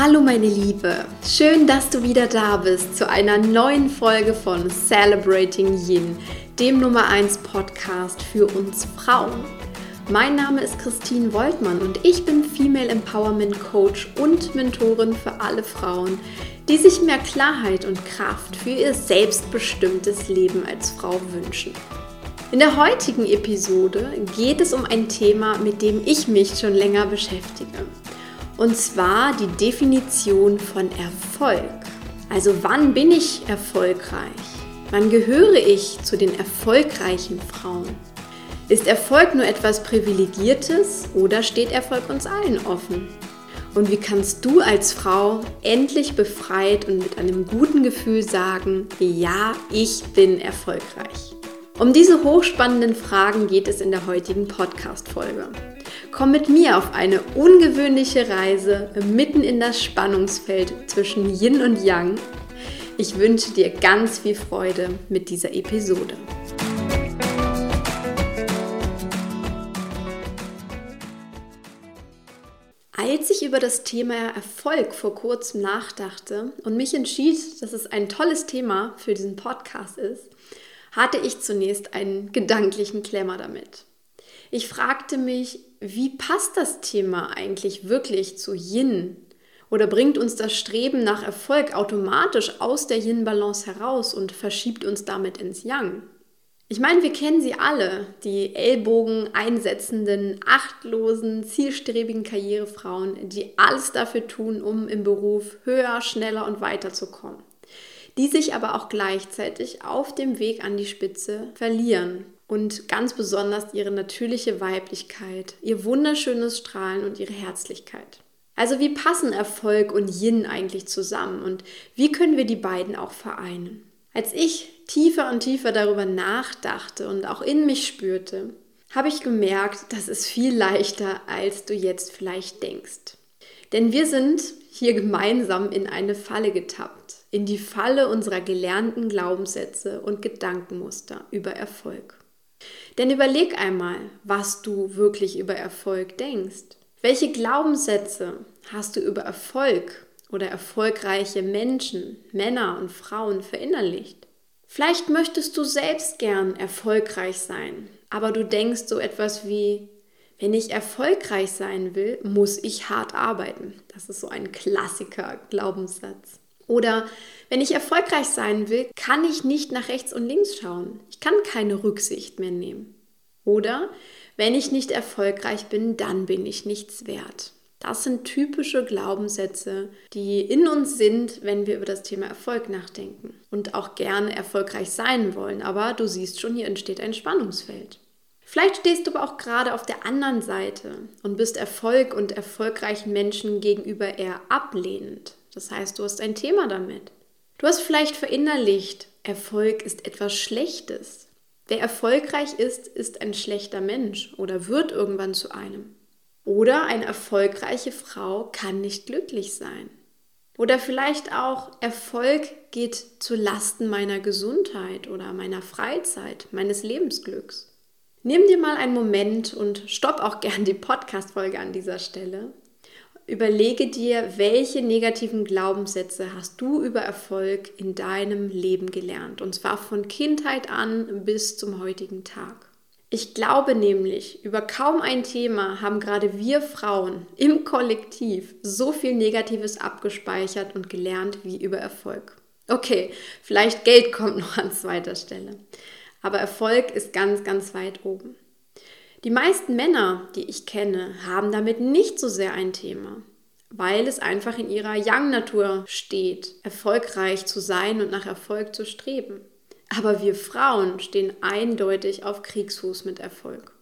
Hallo meine Liebe, schön, dass du wieder da bist zu einer neuen Folge von Celebrating Yin, dem Nummer 1 Podcast für uns Frauen. Mein Name ist Christine Woltmann und ich bin Female Empowerment Coach und Mentorin für alle Frauen, die sich mehr Klarheit und Kraft für ihr selbstbestimmtes Leben als Frau wünschen. In der heutigen Episode geht es um ein Thema, mit dem ich mich schon länger beschäftige. Und zwar die Definition von Erfolg. Also wann bin ich erfolgreich? Wann gehöre ich zu den erfolgreichen Frauen? Ist Erfolg nur etwas Privilegiertes oder steht Erfolg uns allen offen? Und wie kannst du als Frau endlich befreit und mit einem guten Gefühl sagen, ja, ich bin erfolgreich? Um diese hochspannenden Fragen geht es in der heutigen Podcast-Folge. Komm mit mir auf eine ungewöhnliche Reise mitten in das Spannungsfeld zwischen Yin und Yang. Ich wünsche dir ganz viel Freude mit dieser Episode. Als ich über das Thema Erfolg vor kurzem nachdachte und mich entschied, dass es ein tolles Thema für diesen Podcast ist, hatte ich zunächst einen gedanklichen Klemmer damit. Ich fragte mich, wie passt das Thema eigentlich wirklich zu Yin? Oder bringt uns das Streben nach Erfolg automatisch aus der Yin-Balance heraus und verschiebt uns damit ins Yang? Ich meine, wir kennen sie alle, die Ellbogen einsetzenden, achtlosen, zielstrebigen Karrierefrauen, die alles dafür tun, um im Beruf höher, schneller und weiter zu kommen. Die sich aber auch gleichzeitig auf dem Weg an die Spitze verlieren und ganz besonders ihre natürliche Weiblichkeit, ihr wunderschönes Strahlen und ihre Herzlichkeit. Also wie passen Erfolg und Yin eigentlich zusammen und wie können wir die beiden auch vereinen? Als ich tiefer und tiefer darüber nachdachte und auch in mich spürte, habe ich gemerkt, das ist viel leichter, als du jetzt vielleicht denkst. Denn wir sind hier gemeinsam in eine Falle getappt, in die Falle unserer gelernten Glaubenssätze und Gedankenmuster über Erfolg. Denn überleg einmal, was du wirklich über Erfolg denkst. Welche Glaubenssätze hast du über Erfolg oder erfolgreiche Menschen, Männer und Frauen verinnerlicht? Vielleicht möchtest du selbst gern erfolgreich sein, aber du denkst so etwas wie, wenn ich erfolgreich sein will, muss ich hart arbeiten. Das ist so ein Klassiker Glaubenssatz. Oder wenn ich erfolgreich sein will, kann ich nicht nach rechts und links schauen. Ich kann keine Rücksicht mehr nehmen. Oder wenn ich nicht erfolgreich bin, dann bin ich nichts wert. Das sind typische Glaubenssätze, die in uns sind, wenn wir über das Thema Erfolg nachdenken und auch gerne erfolgreich sein wollen. Aber du siehst schon, hier entsteht ein Spannungsfeld. Vielleicht stehst du aber auch gerade auf der anderen Seite und bist Erfolg und erfolgreichen Menschen gegenüber eher ablehnend. Das heißt, du hast ein Thema damit. Du hast vielleicht verinnerlicht, Erfolg ist etwas Schlechtes. Wer erfolgreich ist, ist ein schlechter Mensch oder wird irgendwann zu einem. Oder eine erfolgreiche Frau kann nicht glücklich sein. Oder vielleicht auch Erfolg geht zu Lasten meiner Gesundheit oder meiner Freizeit, meines Lebensglücks. Nimm dir mal einen Moment und stopp auch gern die Podcast-Folge an dieser Stelle Überlege dir, welche negativen Glaubenssätze hast du über Erfolg in deinem Leben gelernt. Und zwar von Kindheit an bis zum heutigen Tag. Ich glaube nämlich, über kaum ein Thema haben gerade wir Frauen im Kollektiv so viel Negatives abgespeichert und gelernt wie über Erfolg. Okay, vielleicht Geld kommt noch an zweiter Stelle. Aber Erfolg ist ganz, ganz weit oben. Die meisten Männer, die ich kenne, haben damit nicht so sehr ein Thema, weil es einfach in ihrer Young-Natur steht, erfolgreich zu sein und nach Erfolg zu streben. Aber wir Frauen stehen eindeutig auf Kriegsfuß mit Erfolg.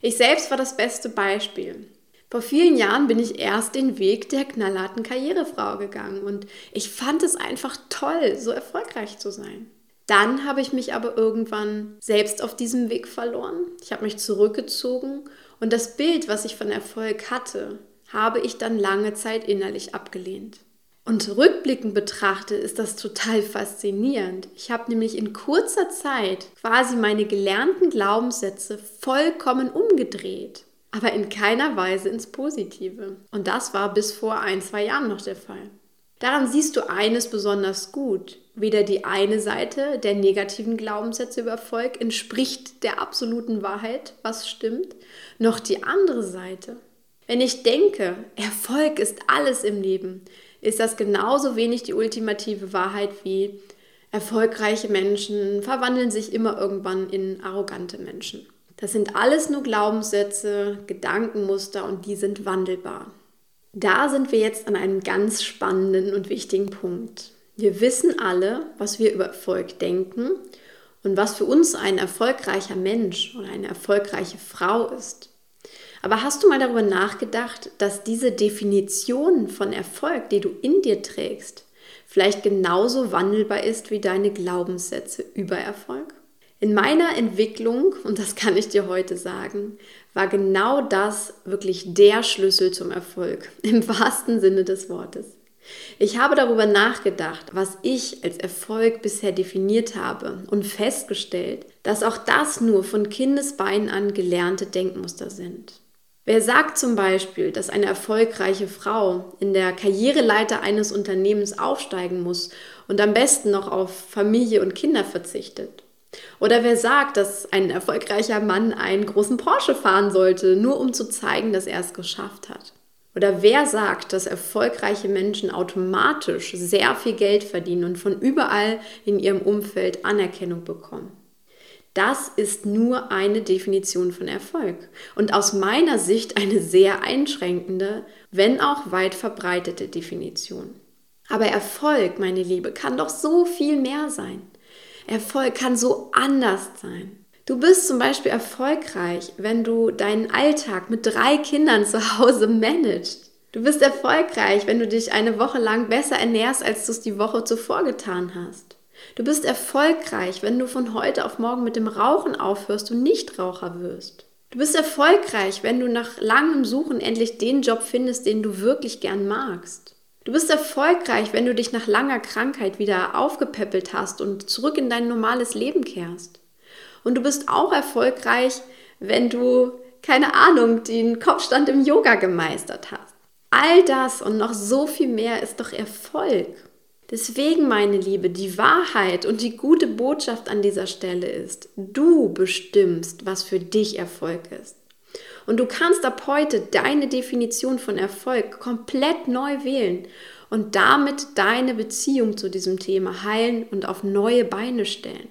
Ich selbst war das beste Beispiel. Vor vielen Jahren bin ich erst den Weg der knallharten Karrierefrau gegangen und ich fand es einfach toll, so erfolgreich zu sein. Dann habe ich mich aber irgendwann selbst auf diesem Weg verloren. Ich habe mich zurückgezogen und das Bild, was ich von Erfolg hatte, habe ich dann lange Zeit innerlich abgelehnt. Und rückblickend betrachtet ist das total faszinierend. Ich habe nämlich in kurzer Zeit quasi meine gelernten Glaubenssätze vollkommen umgedreht. aber in keiner Weise ins Positive. Und das war bis vor ein, zwei Jahren noch der Fall. Daran siehst du eines besonders gut. Weder die eine Seite der negativen Glaubenssätze über Erfolg entspricht der absoluten Wahrheit, was stimmt, noch die andere Seite. Wenn ich denke, Erfolg ist alles im Leben, ist das genauso wenig die ultimative Wahrheit wie erfolgreiche Menschen verwandeln sich immer irgendwann in arrogante Menschen. Das sind alles nur Glaubenssätze, Gedankenmuster und die sind wandelbar. Da sind wir jetzt an einem ganz spannenden und wichtigen Punkt. Wir wissen alle, was wir über Erfolg denken und was für uns ein erfolgreicher Mensch oder eine erfolgreiche Frau ist. Aber hast du mal darüber nachgedacht, dass diese Definition von Erfolg, die du in dir trägst, vielleicht genauso wandelbar ist wie deine Glaubenssätze über Erfolg? In meiner Entwicklung, und das kann ich dir heute sagen, war genau das wirklich der Schlüssel zum Erfolg, im wahrsten Sinne des Wortes. Ich habe darüber nachgedacht, was ich als Erfolg bisher definiert habe und festgestellt, dass auch das nur von Kindesbeinen an gelernte Denkmuster sind. Wer sagt zum Beispiel, dass eine erfolgreiche Frau in der Karriereleiter eines Unternehmens aufsteigen muss und am besten noch auf Familie und Kinder verzichtet? Oder wer sagt, dass ein erfolgreicher Mann einen großen Porsche fahren sollte, nur um zu zeigen, dass er es geschafft hat? Oder wer sagt, dass erfolgreiche Menschen automatisch sehr viel Geld verdienen und von überall in ihrem Umfeld Anerkennung bekommen? Das ist nur eine Definition von Erfolg und aus meiner Sicht eine sehr einschränkende, wenn auch weit verbreitete Definition. Aber Erfolg, meine Liebe, kann doch so viel mehr sein. Erfolg kann so anders sein. Du bist zum Beispiel erfolgreich, wenn du deinen Alltag mit drei Kindern zu Hause managst. Du bist erfolgreich, wenn du dich eine Woche lang besser ernährst, als du es die Woche zuvor getan hast. Du bist erfolgreich, wenn du von heute auf morgen mit dem Rauchen aufhörst und Nichtraucher wirst. Du bist erfolgreich, wenn du nach langem Suchen endlich den Job findest, den du wirklich gern magst. Du bist erfolgreich, wenn du dich nach langer Krankheit wieder aufgepäppelt hast und zurück in dein normales Leben kehrst. Und du bist auch erfolgreich, wenn du, keine Ahnung, den Kopfstand im Yoga gemeistert hast. All das und noch so viel mehr ist doch Erfolg. Deswegen, meine Liebe, die Wahrheit und die gute Botschaft an dieser Stelle ist, du bestimmst, was für dich Erfolg ist. Und du kannst ab heute deine Definition von Erfolg komplett neu wählen und damit deine Beziehung zu diesem Thema heilen und auf neue Beine stellen.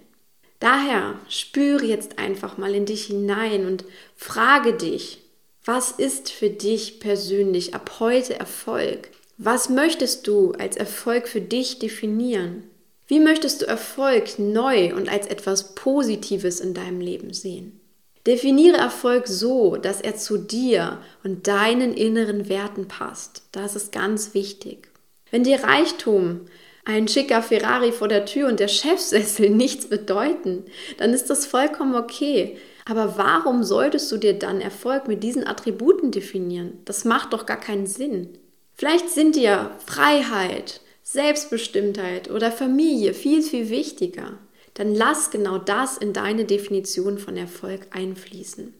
Daher spüre jetzt einfach mal in dich hinein und frage dich, was ist für dich persönlich ab heute Erfolg? Was möchtest du als Erfolg für dich definieren? Wie möchtest du Erfolg neu und als etwas Positives in deinem Leben sehen? Definiere Erfolg so, dass er zu dir und deinen inneren Werten passt. Das ist ganz wichtig. Wenn dir Reichtum, ein schicker Ferrari vor der Tür und der Chefsessel nichts bedeuten, dann ist das vollkommen okay. Aber warum solltest du dir dann Erfolg mit diesen Attributen definieren? Das macht doch gar keinen Sinn. Vielleicht sind dir Freiheit, Selbstbestimmtheit oder Familie viel, viel wichtiger dann lass genau das in deine Definition von Erfolg einfließen.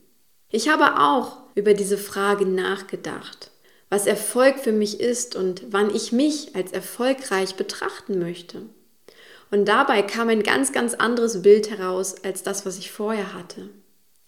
Ich habe auch über diese Frage nachgedacht, was Erfolg für mich ist und wann ich mich als erfolgreich betrachten möchte. Und dabei kam ein ganz, ganz anderes Bild heraus als das, was ich vorher hatte.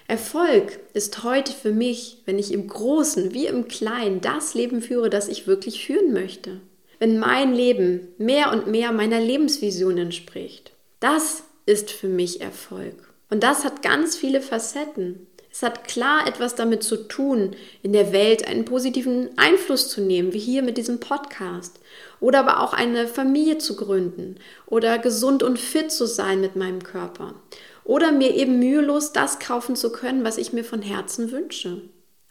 Erfolg ist heute für mich, wenn ich im Großen wie im Kleinen das Leben führe, das ich wirklich führen möchte. Wenn mein Leben mehr und mehr meiner Lebensvision entspricht. Das ist für mich Erfolg. Und das hat ganz viele Facetten. Es hat klar etwas damit zu tun, in der Welt einen positiven Einfluss zu nehmen, wie hier mit diesem Podcast. Oder aber auch eine Familie zu gründen oder gesund und fit zu sein mit meinem Körper. Oder mir eben mühelos das kaufen zu können, was ich mir von Herzen wünsche.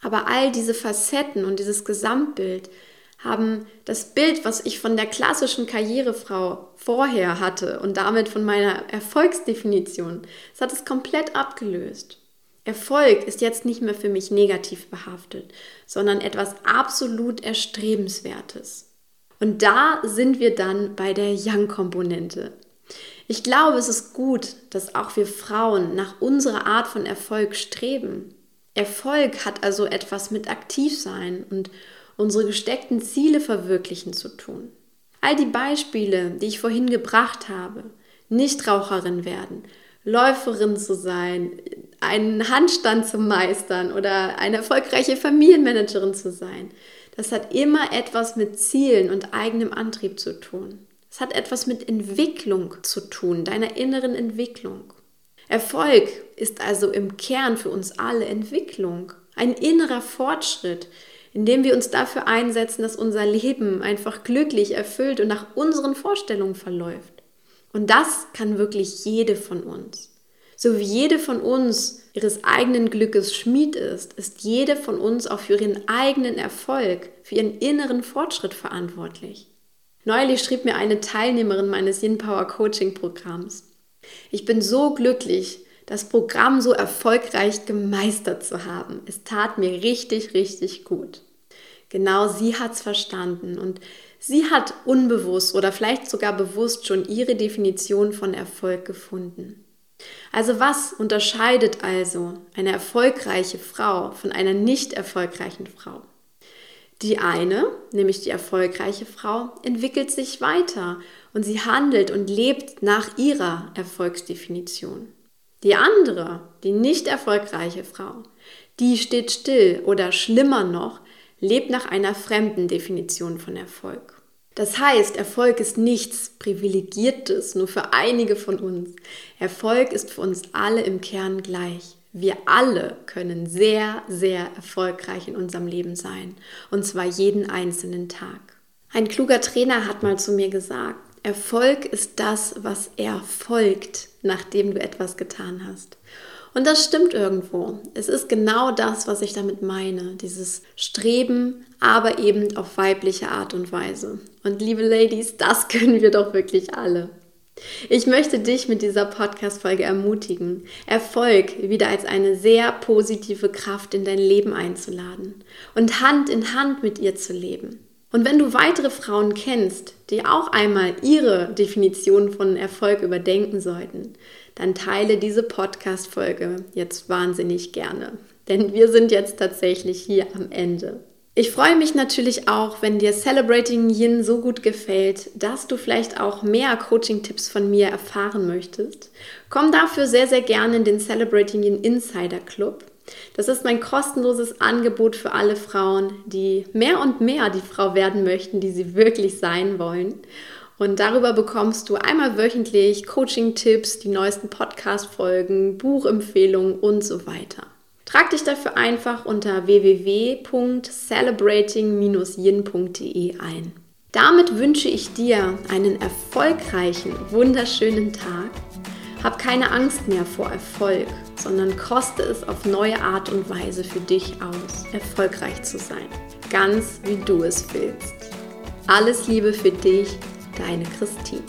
Aber all diese Facetten und dieses Gesamtbild haben das Bild, was ich von der klassischen Karrierefrau vorher hatte und damit von meiner Erfolgsdefinition, das hat es komplett abgelöst. Erfolg ist jetzt nicht mehr für mich negativ behaftet, sondern etwas absolut Erstrebenswertes. Und da sind wir dann bei der Young-Komponente. Ich glaube, es ist gut, dass auch wir Frauen nach unserer Art von Erfolg streben. Erfolg hat also etwas mit Aktivsein und unsere gesteckten Ziele verwirklichen zu tun. All die Beispiele, die ich vorhin gebracht habe, Nichtraucherin werden, Läuferin zu sein, einen Handstand zu meistern oder eine erfolgreiche Familienmanagerin zu sein, das hat immer etwas mit Zielen und eigenem Antrieb zu tun. Es hat etwas mit Entwicklung zu tun, deiner inneren Entwicklung. Erfolg ist also im Kern für uns alle Entwicklung, ein innerer Fortschritt, indem wir uns dafür einsetzen, dass unser Leben einfach glücklich, erfüllt und nach unseren Vorstellungen verläuft. Und das kann wirklich jede von uns. So wie jede von uns ihres eigenen Glückes Schmied ist, ist jede von uns auch für ihren eigenen Erfolg, für ihren inneren Fortschritt verantwortlich. Neulich schrieb mir eine Teilnehmerin meines Yin Power Coaching Programms. Ich bin so glücklich, das Programm so erfolgreich gemeistert zu haben. Es tat mir richtig, richtig gut. Genau sie hat es verstanden und sie hat unbewusst oder vielleicht sogar bewusst schon ihre Definition von Erfolg gefunden. Also was unterscheidet also eine erfolgreiche Frau von einer nicht erfolgreichen Frau? Die eine, nämlich die erfolgreiche Frau, entwickelt sich weiter und sie handelt und lebt nach ihrer Erfolgsdefinition. Die andere, die nicht erfolgreiche Frau, die steht still oder schlimmer noch, lebt nach einer fremden Definition von Erfolg. Das heißt, Erfolg ist nichts Privilegiertes, nur für einige von uns. Erfolg ist für uns alle im Kern gleich. Wir alle können sehr, sehr erfolgreich in unserem Leben sein. Und zwar jeden einzelnen Tag. Ein kluger Trainer hat mal zu mir gesagt, Erfolg ist das, was erfolgt, nachdem du etwas getan hast. Und das stimmt irgendwo. Es ist genau das, was ich damit meine. Dieses Streben, aber eben auf weibliche Art und Weise. Und liebe Ladies, das können wir doch wirklich alle. Ich möchte dich mit dieser Podcast-Folge ermutigen, Erfolg wieder als eine sehr positive Kraft in dein Leben einzuladen und Hand in Hand mit ihr zu leben. Und wenn du weitere Frauen kennst, die auch einmal ihre Definition von Erfolg überdenken sollten, dann teile diese Podcast-Folge jetzt wahnsinnig gerne. Denn wir sind jetzt tatsächlich hier am Ende. Ich freue mich natürlich auch, wenn dir Celebrating Yin so gut gefällt, dass du vielleicht auch mehr Coaching-Tipps von mir erfahren möchtest. Komm dafür sehr, sehr gerne in den Celebrating Yin Insider Club. Das ist mein kostenloses Angebot für alle Frauen, die mehr und mehr die Frau werden möchten, die sie wirklich sein wollen. Und darüber bekommst du einmal wöchentlich Coaching-Tipps, die neuesten Podcast-Folgen, Buchempfehlungen und so weiter. Trag dich dafür einfach unter www.celebrating-yin.de ein. Damit wünsche ich dir einen erfolgreichen, wunderschönen Tag. Hab keine Angst mehr vor Erfolg, sondern koste es auf neue Art und Weise für dich aus, erfolgreich zu sein. Ganz wie du es willst. Alles Liebe für dich, deine Christine.